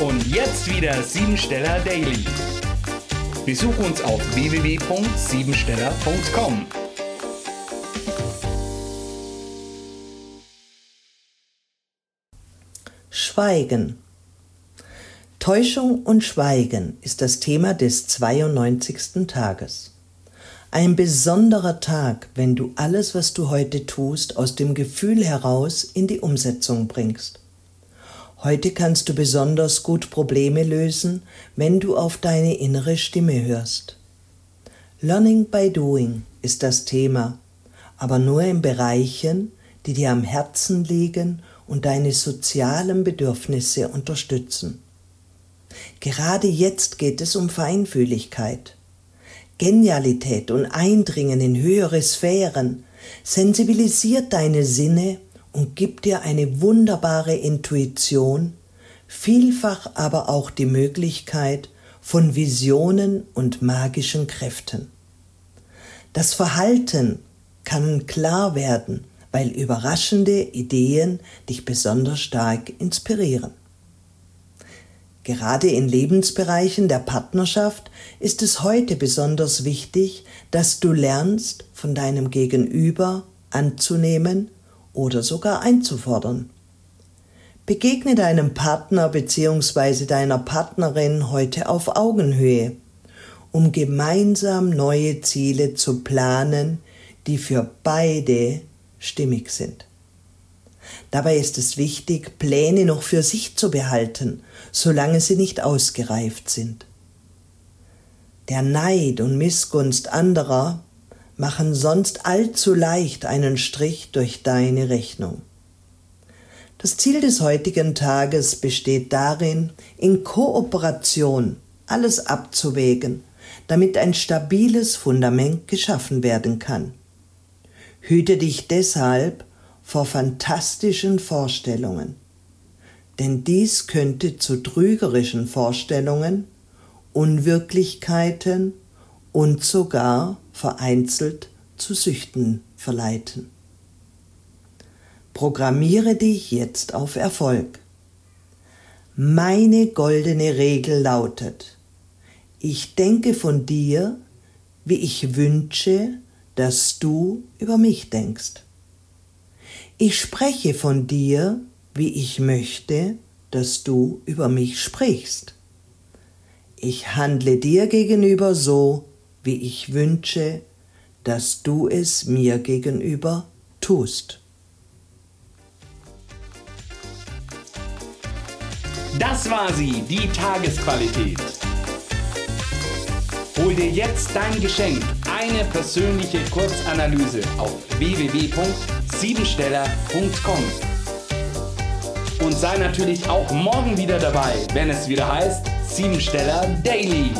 Und jetzt wieder Siebensteller Daily. Besuch uns auf www.siebensteller.com. Schweigen. Täuschung und Schweigen ist das Thema des 92. Tages. Ein besonderer Tag, wenn du alles, was du heute tust, aus dem Gefühl heraus in die Umsetzung bringst. Heute kannst du besonders gut Probleme lösen, wenn du auf deine innere Stimme hörst. Learning by Doing ist das Thema, aber nur in Bereichen, die dir am Herzen liegen und deine sozialen Bedürfnisse unterstützen. Gerade jetzt geht es um Feinfühligkeit. Genialität und Eindringen in höhere Sphären sensibilisiert deine Sinne und gibt dir eine wunderbare Intuition, vielfach aber auch die Möglichkeit von Visionen und magischen Kräften. Das Verhalten kann klar werden, weil überraschende Ideen dich besonders stark inspirieren. Gerade in Lebensbereichen der Partnerschaft ist es heute besonders wichtig, dass du lernst, von deinem Gegenüber anzunehmen oder sogar einzufordern. Begegne deinem Partner bzw. deiner Partnerin heute auf Augenhöhe, um gemeinsam neue Ziele zu planen, die für beide stimmig sind. Dabei ist es wichtig, Pläne noch für sich zu behalten, solange sie nicht ausgereift sind. Der Neid und Missgunst anderer machen sonst allzu leicht einen Strich durch deine Rechnung. Das Ziel des heutigen Tages besteht darin, in Kooperation alles abzuwägen, damit ein stabiles Fundament geschaffen werden kann. Hüte dich deshalb vor fantastischen Vorstellungen, denn dies könnte zu trügerischen Vorstellungen, Unwirklichkeiten und sogar vereinzelt zu Süchten verleiten. Programmiere dich jetzt auf Erfolg. Meine goldene Regel lautet, ich denke von dir, wie ich wünsche, dass du über mich denkst. Ich spreche von dir, wie ich möchte, dass du über mich sprichst. Ich handle dir gegenüber so, wie ich wünsche, dass du es mir gegenüber tust. Das war sie, die Tagesqualität. Hol dir jetzt dein Geschenk, eine persönliche Kurzanalyse auf www.siebensteller.com. Und sei natürlich auch morgen wieder dabei, wenn es wieder heißt Siebensteller Daily.